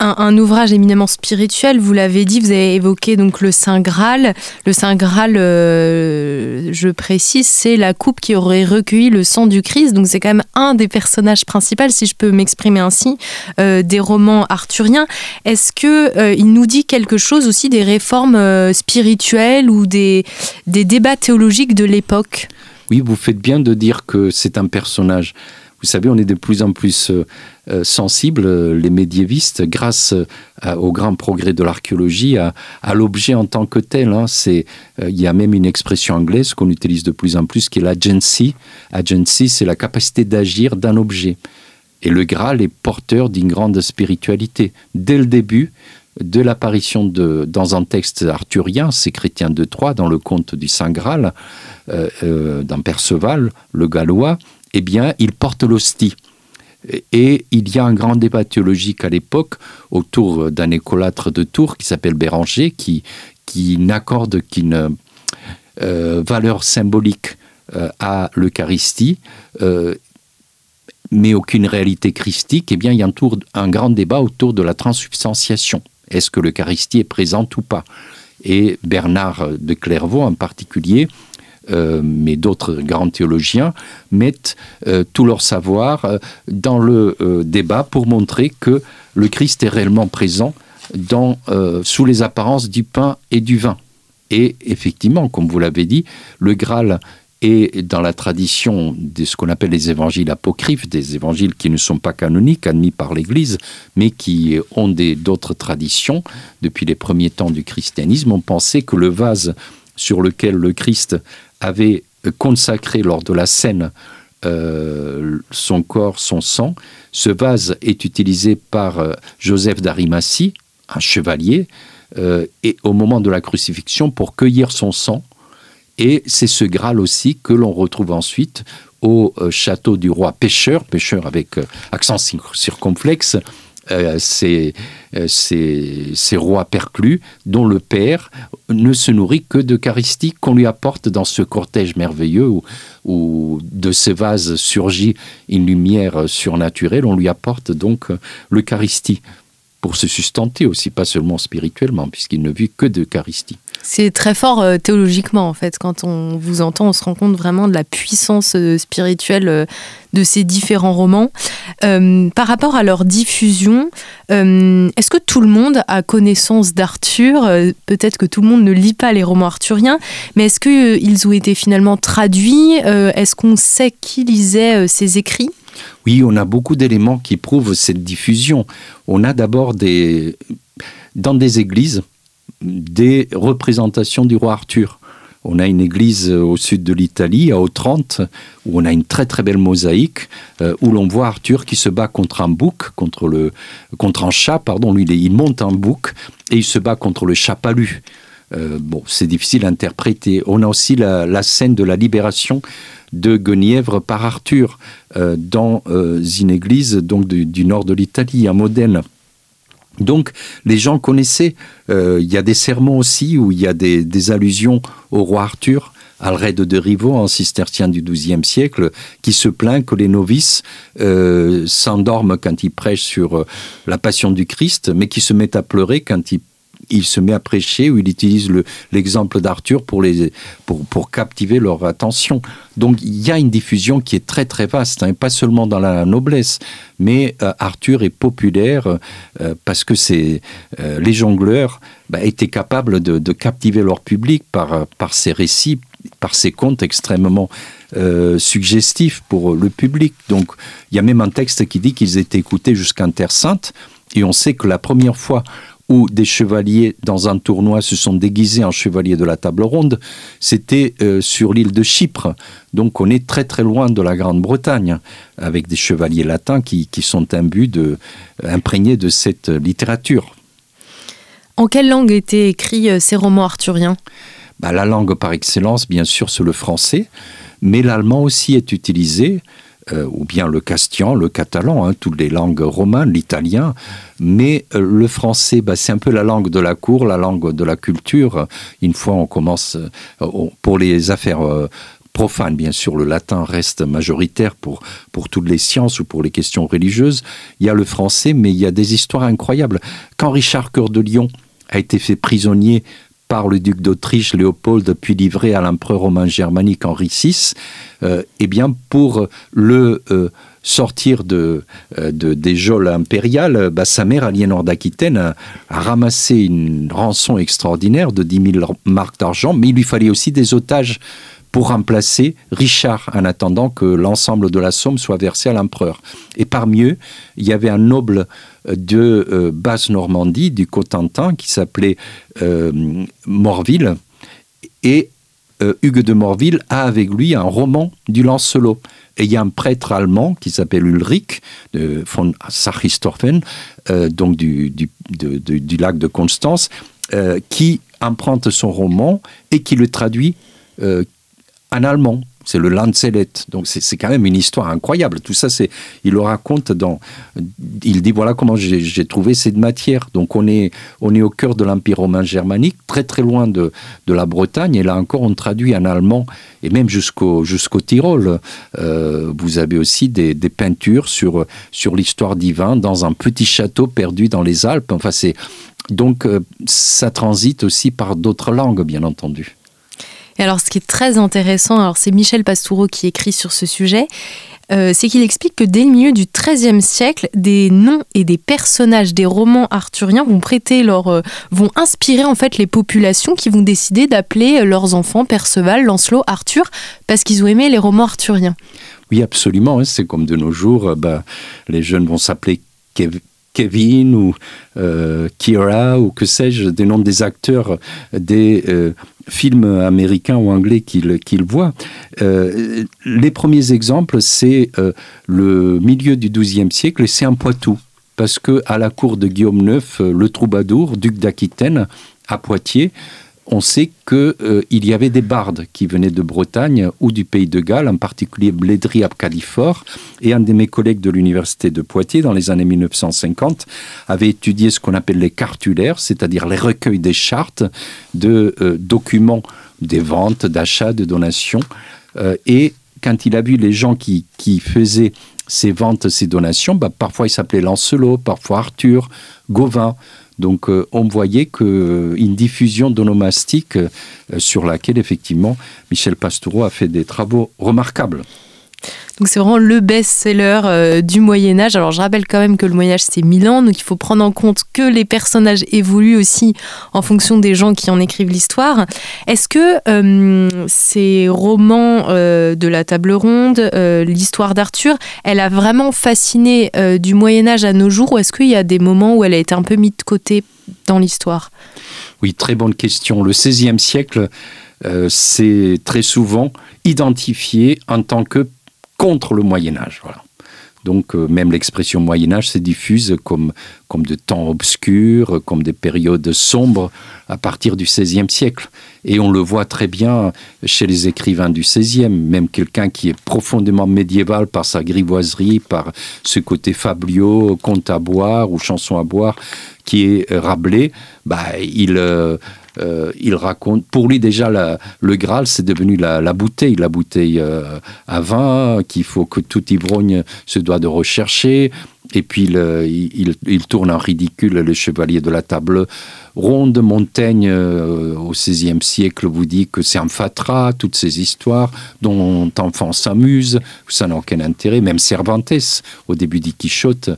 un, ouvrage éminemment spirituel. Vous l'avez dit, vous avez évoqué donc le Saint Graal. Le Saint Graal, euh, je précise, c'est la coupe qui aurait recueilli le sang du Christ. Donc c'est quand même un des personnages principaux, si je peux m'exprimer ainsi, euh, des romans arthuriens. Est-ce que euh, il nous dit quelque chose aussi des réformes spirituelles ou des, des débats théologiques de l'époque? Oui, vous faites bien de dire que c'est un personnage. Vous savez, on est de plus en plus euh, sensibles, euh, les médiévistes, grâce euh, au grand progrès de l'archéologie, à, l'objet en tant que tel. Hein. C'est, il y a même une expression anglaise qu'on utilise de plus en plus qui est l'agency. Agency, c'est la capacité d'agir d'un objet. Et le Graal est porteur d'une grande spiritualité. Dès le début, de l'apparition de, dans un texte arthurien, c'est Chrétien de Troyes, dans le conte du Saint Graal, dans Perceval, le Gallois, eh bien, il porte l'hostie. Et il y a un grand débat théologique à l'époque autour d'un écolâtre de Tours qui s'appelle Béranger, qui, qui n'accorde qu'une euh, valeur symbolique euh, à l'Eucharistie, euh, mais aucune réalité christique. Eh bien, il y a un, grand débat autour de la transubstantiation. Est-ce que l'Eucharistie est présente ou pas? Et Bernard de Clairvaux en particulier mais d'autres grands théologiens, mettent euh, tout leur savoir euh, dans le débat pour montrer que le Christ est réellement présent dans, sous les apparences du pain et du vin. Et effectivement, comme vous l'avez dit, le Graal est dans la tradition de ce qu'on appelle les évangiles apocryphes, des évangiles qui ne sont pas canoniques, admis par l'Église, mais qui ont d'autres traditions. Depuis les premiers temps du christianisme, on pensait que le vase sur lequel le Christ avait consacré lors de la scène euh, son corps, son sang. Ce vase est utilisé par euh, Joseph d'Arimathie, un chevalier, euh, et au moment de la crucifixion pour cueillir son sang. Et c'est ce Graal aussi que l'on retrouve ensuite au château du roi pêcheur, pêcheur avec accent circonflexe, euh, ces, euh, ces, ces, rois perclus dont le père ne se nourrit que d'Eucharistie qu'on lui apporte dans ce cortège merveilleux où, de ce vase surgit une lumière surnaturelle, on lui apporte donc l'Eucharistie pour se sustenter aussi, pas seulement spirituellement, puisqu'il ne vit que d'Eucharistie. C'est très fort euh, théologiquement, en fait. Quand on vous entend, on se rend compte vraiment de la puissance euh, spirituelle euh, de ces différents romans. Par rapport à leur diffusion, est-ce que tout le monde a connaissance d'Arthur? Peut-être que tout le monde ne lit pas les romans arthuriens, mais est-ce qu'ils ont été finalement traduits? Est-ce qu'on sait qui lisait ces écrits? Oui, on a beaucoup d'éléments qui prouvent cette diffusion. On a d'abord des, dans des églises des représentations du roi Arthur. On a une église au sud de l'Italie, à Otrante, où on a une très très belle mosaïque, euh, où l'on voit Arthur qui se bat contre un bouc, contre, le, contre un chat, pardon, il monte un bouc et il se bat contre le chat palu. Euh, bon, c'est difficile à interpréter. On a aussi la, scène de la libération de Guenièvre par Arthur euh, dans euh, une église donc du, du nord de l'Italie, à Modène. Donc les gens connaissaient. Euh, il y a des sermons aussi où il y a des, allusions au roi Arthur. Alred de Rivaux, un cistercien du XIIe siècle, qui se plaint que les novices euh, s'endorment quand ils prêchent sur euh, la passion du Christ, mais qui se mettent à pleurer quand ils il se met à prêcher ou il utilise l'exemple le, d'Arthur pour, captiver leur attention. Donc il y a une diffusion qui est très très vaste, hein, pas seulement dans la noblesse, mais euh, Arthur est populaire euh, parce que euh, les jongleurs bah, étaient capables de, captiver leur public par, par ses récits, par ses contes extrêmement suggestifs pour le public. Donc il y a même un texte qui dit qu'ils étaient écoutés jusqu'en Terre Sainte, et on sait que la première fois où des chevaliers dans un tournoi se sont déguisés en chevaliers de la table ronde, c'était euh, sur l'île de Chypre. Donc on est très très loin de la Grande-Bretagne, avec des chevaliers latins qui, qui sont imbus de, imprégnés de cette littérature. En quelle langue étaient écrits euh, ces romans arthuriens? Bah, La langue par excellence, bien sûr, c'est le français, mais l'allemand aussi est utilisé. Euh, ou bien le castillan, le catalan, hein, toutes les langues romanes, l'italien, mais euh, le français, c'est un peu la langue de la cour, la langue de la culture. Une fois on commence euh, pour les affaires profanes, bien sûr, le latin reste majoritaire pour, pour toutes les sciences ou pour les questions religieuses. Il y a le français, mais il y a des histoires incroyables. Quand Richard Coeur de Lion a été fait prisonnier par le duc d'Autriche Léopold puis livré à l'empereur romain germanique Henri VI, euh, eh bien pour le euh, sortir de, euh, de des geôles impériales, bah, sa mère Aliénor d'Aquitaine a ramassé une rançon extraordinaire de 10 000 marques d'argent, mais il lui fallait aussi des otages pour remplacer Richard en attendant que l'ensemble de la somme soit versée à l'empereur. Et parmi eux, il y avait un noble de euh, basse Normandie, du Cotentin, qui s'appelait euh, Morville. Et euh, Hugues de Morville a avec lui un roman du Lancelot. Et il y a un prêtre allemand qui s'appelle Ulrich de von Sachistorfen, euh, donc du, du, du lac de Constance, euh, qui emprunte son roman et qui le traduit euh, en allemand. C'est le Lancelet. Donc c'est quand même une histoire incroyable. Tout ça, c'est il le raconte dans. Il dit voilà comment j'ai trouvé cette matière. Donc on est, on est au cœur de l'Empire romain germanique, très très loin de, de la Bretagne. Et là encore, on traduit en allemand et même jusqu'au jusqu'au Tyrol. Euh, vous avez aussi des, des peintures sur, sur l'histoire divine dans un petit château perdu dans les Alpes. Enfin, c'est. Donc, euh, ça transite aussi par d'autres langues, bien entendu. Et alors, ce qui est très intéressant, alors c'est Michel Pastoureau qui écrit sur ce sujet, euh, c'est qu'il explique que dès le milieu du XIIIe siècle, des noms et des personnages des romans arthuriens vont prêter leur, euh, vont inspirer en fait les populations qui vont décider d'appeler leurs enfants Perceval, Lancelot, Arthur, parce qu'ils ont aimé les romans arthuriens. Oui, absolument. C'est comme de nos jours, bah, les jeunes vont s'appeler Kevin ou euh, Kira ou que sais-je, des noms des acteurs des euh, films américains ou anglais qu'ils qu voient. Euh, les premiers exemples, c'est le milieu du XIIe siècle et c'est un Poitou. Parce que à la cour de Guillaume IX, le troubadour, duc d'Aquitaine, à Poitiers, on sait qu'il euh, y avait des bardes qui venaient de Bretagne ou du pays de Galles, en particulier Blédry Abcalifort. Et un de mes collègues de l'université de Poitiers, dans les années 1950, avait étudié ce qu'on appelle les cartulaires, c'est-à-dire les recueils des chartes de euh, documents des ventes, d'achats, de donations. Euh, et quand il a vu les gens qui, qui faisaient ces ventes, ces donations, bah, parfois il s'appelait Lancelot, parfois Arthur, Gauvin. Donc euh, on voyait qu'une euh, diffusion d'onomastique euh, sur laquelle effectivement Michel Pastoureau a fait des travaux remarquables. Donc c'est vraiment le best-seller euh, du Moyen Âge. Alors je rappelle quand même que le Moyen Âge c'est mille ans, donc il faut prendre en compte que les personnages évoluent aussi en fonction des gens qui en écrivent l'histoire. Est-ce que euh, ces romans euh, de la table ronde, l'histoire d'Arthur, elle a vraiment fasciné du Moyen Âge à nos jours ou est-ce qu'il y a des moments où elle a été un peu mise de côté dans l'histoire? Oui, très bonne question. Le XVIe siècle, c'est très souvent identifié en tant que contre le Moyen Âge. Voilà. Donc euh, même l'expression Moyen Âge se diffuse comme, comme de temps obscurs, comme des périodes sombres à partir du XVIe siècle. Et on le voit très bien chez les écrivains du XVIe, même quelqu'un qui est profondément médiéval par sa grivoiserie, par ce côté fabliaux, conte à boire ou chanson à boire, qui est Rabelais, bah, il... Euh, euh, il raconte, pour lui déjà, le Graal, c'est devenu la, bouteille, la bouteille euh, à vin qu'il faut que tout ivrogne se doit de rechercher. Et puis il, tourne en ridicule le chevalier de la table ronde. Montaigne, euh, au XVIe siècle, vous dit que c'est un fatras, toutes ces histoires dont enfants s'amusent, ça n'a aucun intérêt. Même Cervantes, au début dit Quichotte,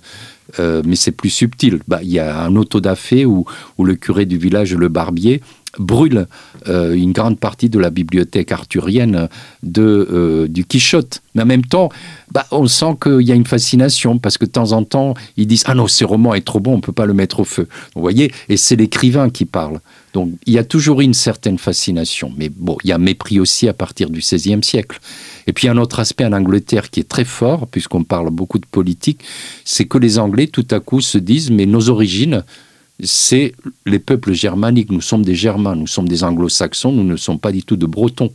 mais c'est plus subtil. Bah, il y a un autodafé où, où le curé du village, le barbier, brûle euh, une grande partie de la bibliothèque arthurienne de, euh, du Quichotte. Mais en même temps, bah, on sent qu'il y a une fascination parce que de temps en temps, ils disent Ah non, ce roman est trop bon, on ne peut pas le mettre au feu. Vous voyez Et c'est l'écrivain qui parle. Donc il y a toujours une certaine fascination. Mais bon, il y a mépris aussi à partir du XVIe siècle. Et puis un autre aspect en Angleterre qui est très fort, puisqu'on parle beaucoup de politique, c'est que les Anglais tout à coup se disent mais nos origines, c'est les peuples germaniques, nous sommes des Germains, nous sommes des anglo-saxons, nous ne sommes pas du tout de Bretons.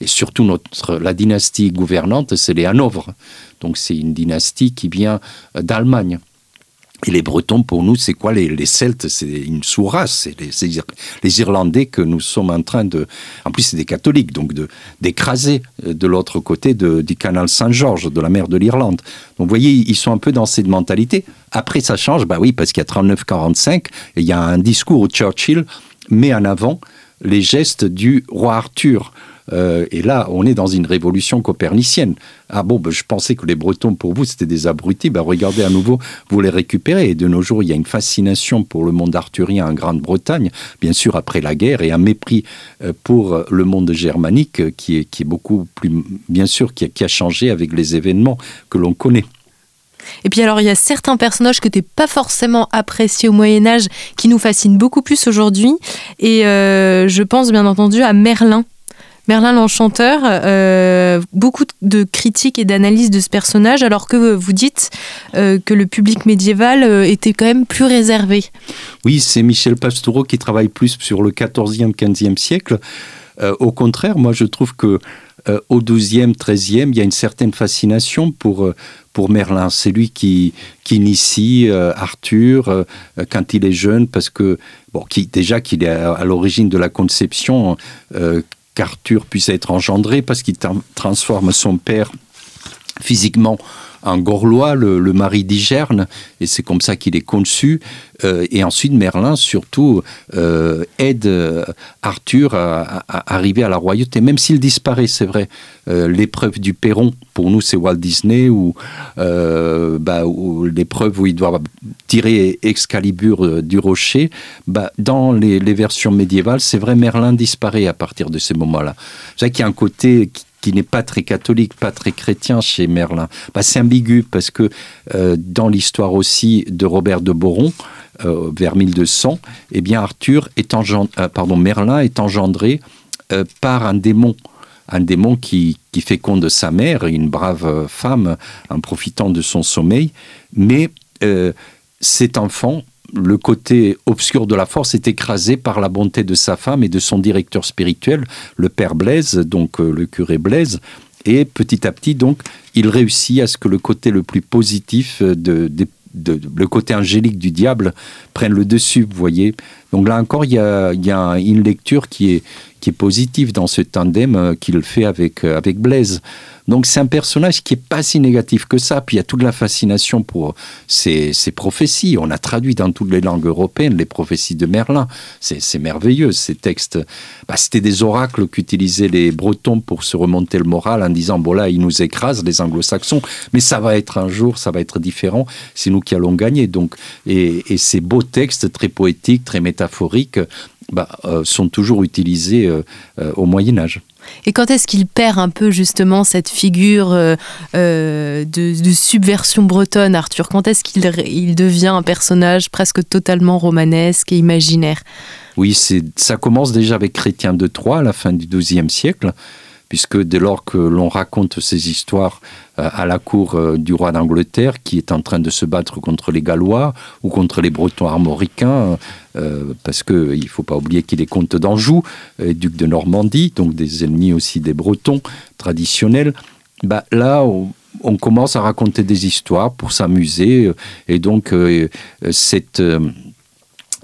Et surtout, notre, la dynastie gouvernante, c'est les Hanovres. Donc c'est une dynastie qui vient d'Allemagne. Et les Bretons, pour nous, c'est quoi les, Celtes? C'est une sous-race. C'est les, Irlandais que nous sommes en train de. En plus, c'est des catholiques, donc d'écraser euh, de, l'autre côté du canal Saint-Georges, de la mer de l'Irlande. Donc, vous voyez, ils sont un peu dans cette mentalité. Après, ça change, bah oui, parce qu'il y a 39-45, il y a un discours où Churchill met en avant les gestes du roi Arthur. Euh, et là, on est dans une révolution copernicienne. Ah bon, ben, je pensais que les Bretons, pour vous, c'était des abrutis. Ben, regardez à nouveau, vous les récupérez. Et de nos jours, il y a une fascination pour le monde arthurien en Grande-Bretagne, bien sûr après la guerre, et un mépris euh, pour le monde germanique euh, qui est, beaucoup plus, bien sûr, qui a, changé avec les événements que l'on connaît. Et puis alors, il y a certains personnages que tu pas forcément appréciés au Moyen Âge qui nous fascinent beaucoup plus aujourd'hui. Et je pense bien entendu à Merlin. Merlin l'Enchanteur, euh, beaucoup de critiques et d'analyses de ce personnage, alors que vous dites euh, que le public médiéval euh, était quand même plus réservé. Oui, c'est Michel Pastoureau qui travaille plus sur le 14e, 15e siècle. au contraire, moi je trouve que au 12e, 13e, il y a une certaine fascination pour, pour Merlin. C'est lui qui, qui initie Arthur quand il est jeune, parce que, bon, déjà qu'il est à, l'origine de la conception qu'Arthur puisse être engendré parce qu'il transforme son père physiquement en Gorlois, le, mari d'Igerne, et c'est comme ça qu'il est conçu. Euh, et ensuite, Merlin, surtout, euh, aide euh, Arthur à, arriver à la royauté, même s'il disparaît, c'est vrai. l'épreuve du Perron, pour nous, c'est Walt Disney, ou, bah, l'épreuve où il doit tirer Excalibur du rocher. Bah, dans les, versions médiévales, c'est vrai, Merlin disparaît à partir de ces moments-là. C'est vrai qu'il y a un côté qui n'est pas très catholique, pas très chrétien chez Merlin. Bah, c'est ambigu parce que euh, dans l'histoire aussi de Robert de Boron, euh, vers 1200, eh bien Arthur est euh, pardon, Merlin est engendré par un démon un démon qui, qui féconde sa mère, une brave femme, en profitant de son sommeil. Mais cet enfant le côté obscur de la force est écrasé par la bonté de sa femme et de son directeur spirituel, le père Blaise, donc euh, le curé Blaise. Et petit à petit, donc, il réussit à ce que le côté le plus positif de, le côté angélique du diable prenne le dessus, vous voyez. Donc là encore, il y a, une lecture qui est, positive dans ce tandem euh, qu'il fait avec, euh, avec Blaise. Donc c'est un personnage qui est pas si négatif que ça. Puis il y a toute la fascination pour ces, prophéties. On a traduit dans toutes les langues européennes les prophéties de Merlin. C'est merveilleux ces textes. Bah, C'était des oracles qu'utilisaient les Bretons pour se remonter le moral en disant bon là ils nous écrasent les Anglo-Saxons, mais ça va être un jour, ça va être différent. C'est nous qui allons gagner. Donc et, ces beaux textes très poétiques, très métaphoriques, bah, euh, sont toujours utilisés euh, euh, au Moyen Âge. Et quand est-ce qu'il perd un peu justement cette figure euh, euh, de, subversion bretonne, Arthur? Quand est-ce qu'il il devient un personnage presque totalement romanesque et imaginaire? Oui, ça commence déjà avec Chrétien de Troyes à la fin du XIIe siècle puisque dès lors que l'on raconte ces histoires euh, à la cour euh, du roi d'Angleterre, qui est en train de se battre contre les Gallois ou contre les Bretons armoricains, euh, parce qu'il ne faut pas oublier qu'il est comte d'Anjou, duc de Normandie, donc des ennemis aussi des Bretons traditionnels, bah, là, on, commence à raconter des histoires pour s'amuser, et donc cette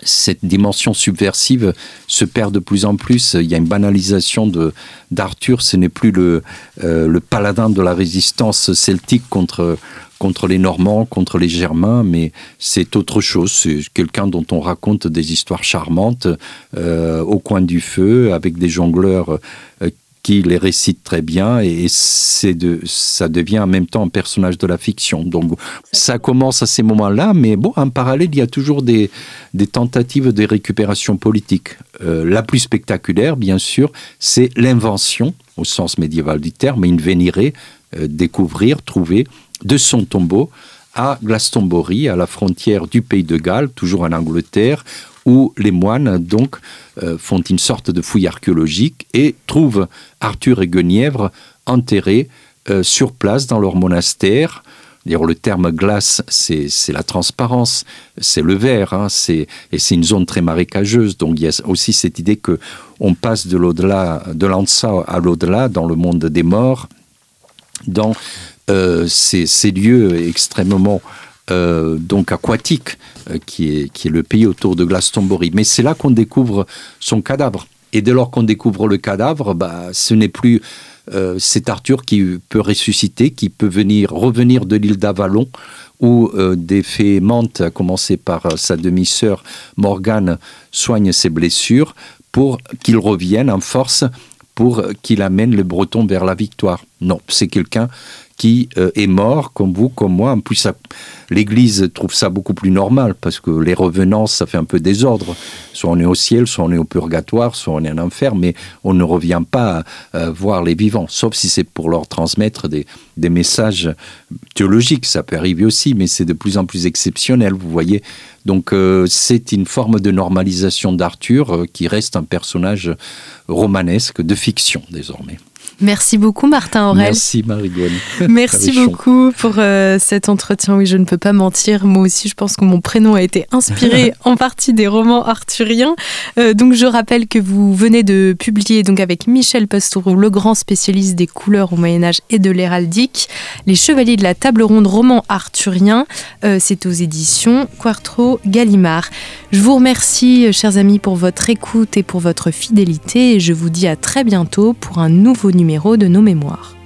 cette dimension subversive se perd de plus en plus. Il y a une banalisation de d'Arthur. Ce n'est plus le, euh, le paladin de la résistance celtique contre contre les Normands, contre les Germains, mais c'est autre chose. C'est quelqu'un dont on raconte des histoires charmantes euh, au coin du feu, avec des jongleurs euh, qui les récite très bien et c'est de, ça devient en même temps un personnage de la fiction. Donc ça commence à ces moments-là, mais bon, en parallèle, il y a toujours des, des tentatives de récupération politique. Euh, la plus spectaculaire, bien sûr, c'est l'invention, au sens médiéval du terme, une vénérée, euh, découvrir, trouver de son tombeau à Glastonbury, à la frontière du pays de Galles, toujours en Angleterre, où les moines donc euh, font une sorte de fouille archéologique et trouvent Arthur et Guenièvre enterrés euh, sur place dans leur monastère. D'ailleurs, le terme glace, c'est la transparence, c'est le verre, hein, et c'est une zone très marécageuse. Donc il y a aussi cette idée que on passe de l'au-delà, de l'Ansa à l'au-delà, dans le monde des morts, dans euh, ces, ces, lieux extrêmement euh, donc aquatique, euh, qui, est, qui est le pays autour de Glastonbury. Mais c'est là qu'on découvre son cadavre. Et dès lors qu'on découvre le cadavre, bah, ce n'est plus euh, cet Arthur qui peut ressusciter, qui peut venir revenir de l'île d'Avalon, où des fées mentent, à commencer par sa demi-sœur Morgane, soignent ses blessures pour qu'il revienne en force, pour qu'il amène le Breton vers la victoire. Non, c'est quelqu'un qui euh, est mort, comme vous, comme moi. En plus, l'Église trouve ça beaucoup plus normal, parce que les revenances, ça fait un peu désordre. Soit on est au ciel, soit on est au purgatoire, soit on est en enfer, mais on ne revient pas euh, voir les vivants, sauf si c'est pour leur transmettre des, messages théologiques. Ça peut arriver aussi, mais c'est de plus en plus exceptionnel, vous voyez. Donc euh, c'est une forme de normalisation d'Arthur qui reste un personnage romanesque de fiction désormais. Merci beaucoup Martin Aurel. Merci marie *laughs* Merci beaucoup pour euh, cet entretien. Oui, je ne peux pas mentir. Moi aussi, je pense que mon prénom a été inspiré *laughs* en partie des romans arthuriens. Euh, donc, je rappelle que vous venez de publier donc avec Michel Pastoureau, le grand spécialiste des couleurs au Moyen Âge et de l'héraldique, Les Chevaliers de la Table Ronde, roman arthurien. Euh, c'est aux éditions Quartro Gallimard. Je vous remercie, chers amis, pour votre écoute et pour votre fidélité. Et je vous dis à très bientôt pour un nouveau de nos mémoires.